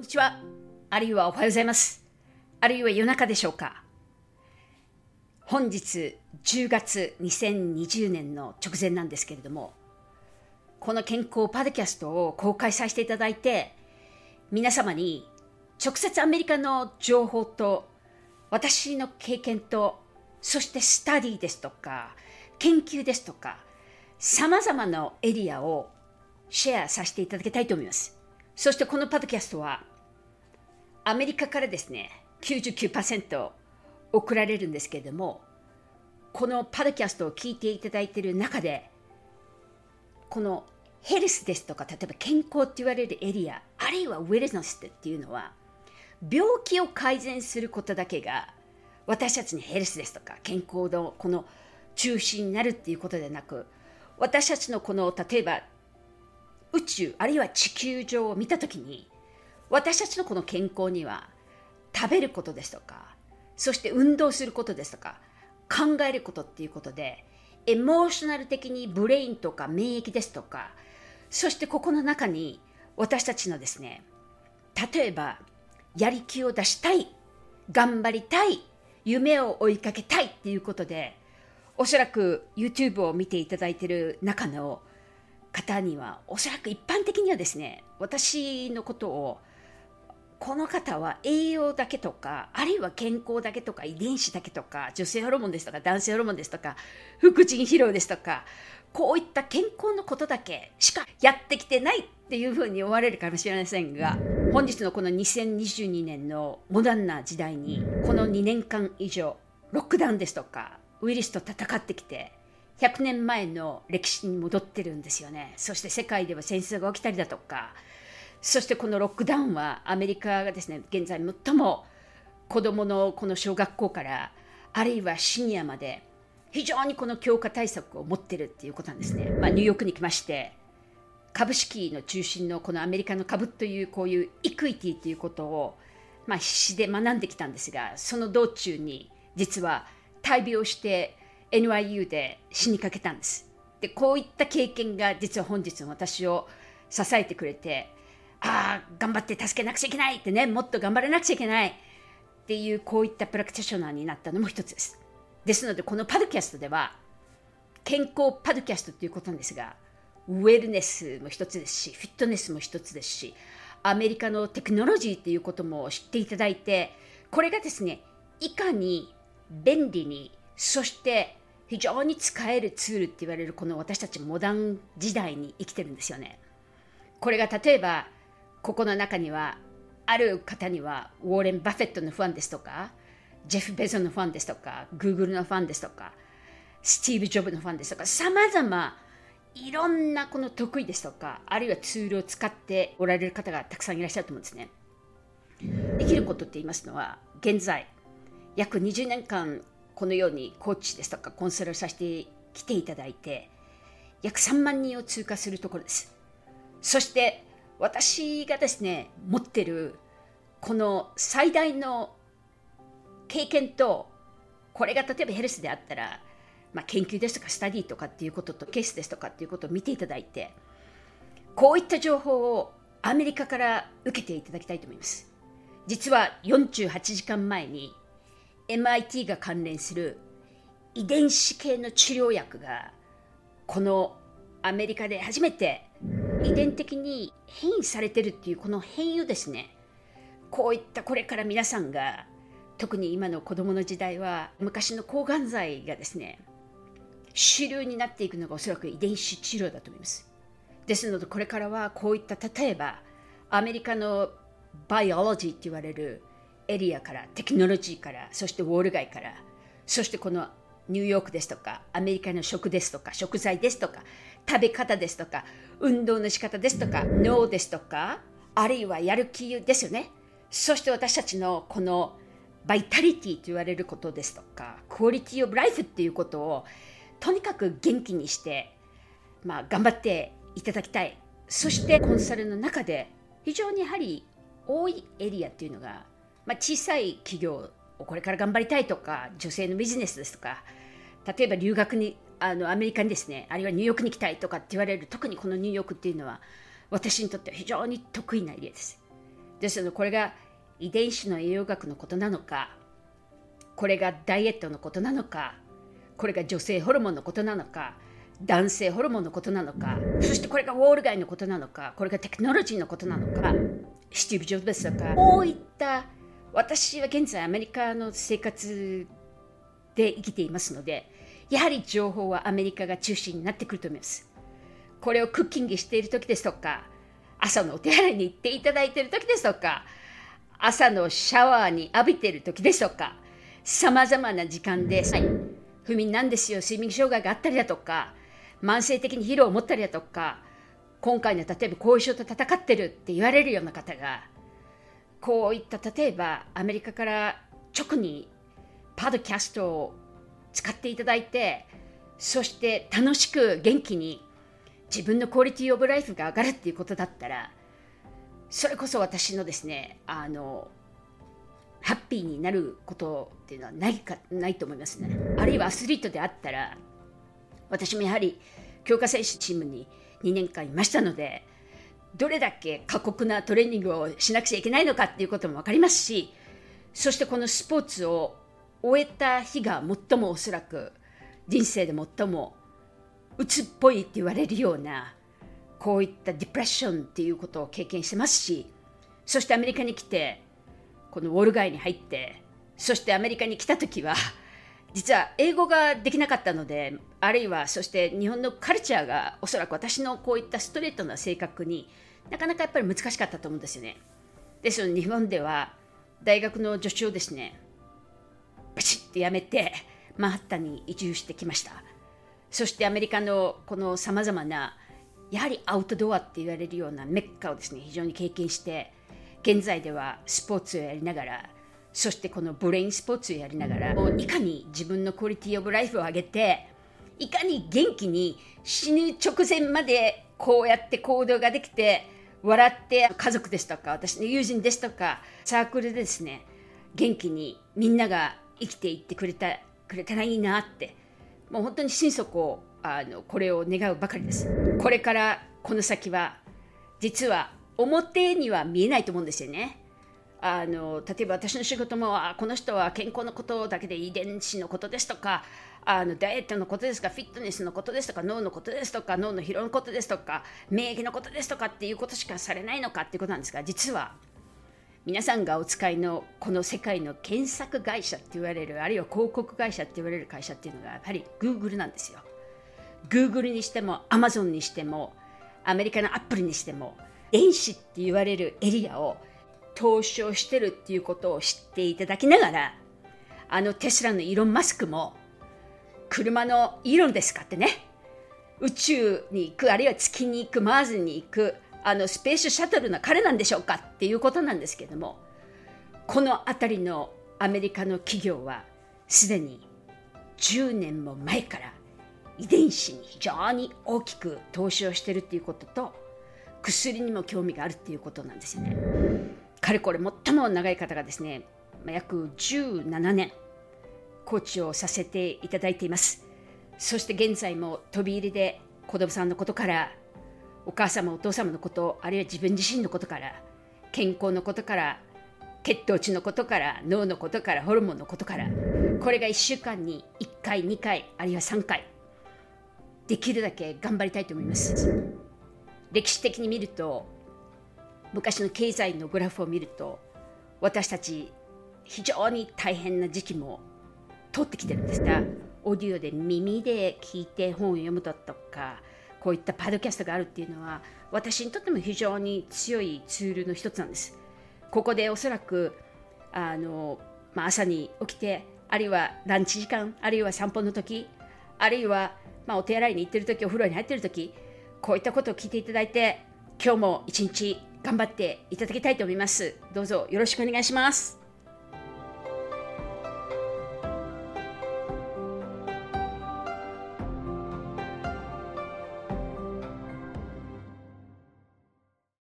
んにちは。あるいはおはようございます。あるいは夜中でしょうか。本日10月2020年の直前なんですけれども、この健康パドキャストを公開させていただいて、皆様に直接アメリカの情報と私の経験と、そしてスタディですとか、研究ですとか、様々なエリアをシェアさせていただきたいと思います。そしてこのパドキャストは、アメリカからですね、99%送られるんですけれども、このパドキャストを聞いていただいている中で、このヘルスですとか、例えば健康って言われるエリア、あるいはウェルネスっていうのは、病気を改善することだけが私たちにヘルスですとか健康のこの中心になるっていうことでなく私たちのこの例えば宇宙あるいは地球上を見た時に私たちのこの健康には食べることですとかそして運動することですとか考えることっていうことでエモーショナル的にブレインとか免疫ですとかそしてここの中に私たちのですね例えばやり気を出したい頑張りたい夢を追いかけたいっていうことでおそらく YouTube を見ていただいている中の方にはおそらく一般的にはですね私のことをこの方は栄養だけとかあるいは健康だけとか遺伝子だけとか女性ホルモンですとか男性ホルモンですとか副腎疲労ですとかこういった健康のことだけしかやってきてないっていうふうに思われるかもしれませんが本日のこの2022年のモダンな時代にこの2年間以上ロックダウンですとかウイルスと戦ってきて100年前の歴史に戻ってるんですよね。そして世界では戦争が起きたりだとかそしてこのロックダウンはアメリカがですね現在最も子どものこの小学校からあるいはシニアまで非常にこの強化対策を持ってるっていうことなんですね。まあ、ニューヨークに来まして株式の中心のこのアメリカの株というこういうイクイティということを、まあ、必死で学んできたんですがその道中に実は大病して NYU で死にかけたんです。でこういった経験が実は本日私を支えてくれてああ頑張って助けなくちゃいけないってねもっと頑張らなくちゃいけないっていうこういったプラクティショナーになったのも一つです。ですのでこのパドキャストでは健康パドキャストということなんですがウェルネスも一つですしフィットネスも一つですしアメリカのテクノロジーということも知っていただいてこれがですねいかに便利にそして非常に使えるツールって言われるこの私たちモダン時代に生きてるんですよね。これが例えばここの中にはある方にはウォーレン・バフェットのファンですとかジェフ・ベゾンのファンですとか、グーグルのファンですとか、スティーブ・ジョブのファンですとか、さまざまいろんなこの得意ですとか、あるいはツールを使っておられる方がたくさんいらっしゃると思うんですね。できることって言いますのは、現在、約20年間このようにコーチですとかコンサルをさせてきていただいて、約3万人を通過するところです。そして私がですね、持ってるこの最大の経験とこれが例えばヘルスであったら、まあ、研究ですとかスタディとかっていうこととケースですとかっていうことを見ていただいてこういった情報をアメリカから受けていただきたいと思います。実は48時間前に MIT が関連する遺伝子系の治療薬がこのアメリカで初めて遺伝的に変異されてるっていうこの変異をですねこういったこれから皆さんが特に今の子どもの時代は昔の抗がん剤がですね主流になっていくのがおそらく遺伝子治療だと思います。ですのでこれからはこういった例えばアメリカのバイオロジーって言われるエリアからテクノロジーからそしてウォール街からそしてこのニューヨークですとかアメリカの食ですとか食材ですとか食べ方ですとか運動の仕方ですとか脳ですとかあるいはやる気ですよね。そして私たちのこのバイタリティと言われることですとかクオリティオブライフっていうことをとにかく元気にして、まあ、頑張っていただきたい。そしてコンサルの中で非常にやはり多いエリアっていうのが、まあ、小さい企業をこれから頑張りたいとか女性のビジネスですとか例えば留学にあのアメリカにですねあるいはニューヨークに行きたいとかって言われる特にこのニューヨークっていうのは私にとっては非常に得意なエリアです。ですのでこれが遺伝子の栄養学のことなのかこれがダイエットのことなのかこれが女性ホルモンのことなのか男性ホルモンのことなのかそしてこれがウォール街のことなのかこれがテクノロジーのことなのかスティブ・ジョブズとかこういった私は現在アメリカの生活で生きていますのでやはり情報はアメリカが中心になってくると思います。これをクッキングしている時ですとか朝のお手洗いに行っていただいている時ですとか朝のシャワーに浴びている時ですとかさまざまな時間で、はい、不眠なんですよ睡眠障害があったりだとか慢性的に疲労を持ったりだとか今回の例えば後遺症と戦ってるって言われるような方がこういった例えばアメリカから直にパドキャストを使っていただいてそして楽しく元気に自分のクオリティオブライフが上がるっていうことだったらそれこそ私のですねあのハッピーになることっていうのはないかないと思いますね。あるいはアスリートであったら私もやはり強化選手チームに2年間いましたのでどれだけ過酷なトレーニングをしなくちゃいけないのかっていうことも分かりますしそしてこのスポーツを終えた日が最もおそらく人生で最も鬱っぽいって言われるようなこういったディプレッションっていうことを経験してますしそしてアメリカに来てこのウォール街に入ってそしてアメリカに来た時は実は英語ができなかったのであるいはそして日本のカルチャーがおそらく私のこういったストレートな性格になかなかやっぱり難しかったと思うんですよね。ですので日本では大学の助手をですねバチッとやめてマンハッタンに移住してきました。そしてアメリカのこのさまざまなやはりアウトドアって言われるようなメッカをですね非常に経験して現在ではスポーツをやりながらそしてこのブレインスポーツをやりながらもういかに自分のクオリティオブライフを上げていかに元気に死ぬ直前までこうやって行動ができて笑って家族ですとか私の友人ですとかサークルでですね元気にみんなが生きていってくれたくれたらいいなって。もう本当に心底あのこれを願うばかりです。これからこの先は実は表には見えないと思うんですよね。あの例えば私の仕事もあこの人は健康のことだけで遺伝子のことですとかあのダイエットのことですかフィットネスのことですとか脳のことですとか脳の疲労のことですとか免疫のことですとかっていうことしかされないのかっていうことなんですが実は皆さんがお使いのこの世界の検索会社って言われるあるいは広告会社って言われる会社っていうのがやっぱり Google なんですよ。Google にしても Amazon にしてもアメリカのアップルにしても電子って言われるエリアを投資をしてるっていうことを知っていただきながらあのテスラのイーロン・マスクも車のイーロンですかってね。宇宙に行くあるいは月に行くマーズに行くあのスペースシャトルの彼なんでしょうかっていうことなんですけどもこの辺りのアメリカの企業はすでに10年も前から遺伝子に非常に大きく投資をしてるっていうことと薬にも興味があるっていうことなんですよね。かれこれ最も長い方がですね約17年コーチをさせていただいていますそして現在も飛び入りで子供さんのことからお母様お父様のことあるいは自分自身のことから健康のことから血糖値のことから脳のことからホルモンのことからこれが1週間に1回2回あるいは3回できるだけ頑張りたいと思います。歴史的に見ると昔の経済のグラフを見ると私たち非常に大変な時期も通ってきてるんですがオーディオで耳で聞いて本を読むだとかこういったパドキャストがあるっていうのは私にとっても非常に強いツールの一つなんです。ここでおそらくあの、まあ、朝に起きてあるいはランチ時間あるいは散歩の時あるいは、まあ、お手洗いに行ってる時お風呂に入ってる時こういったことを聞いていただいて今日も一日頑張っていただきたいと思います。どうぞよろしくお願いします。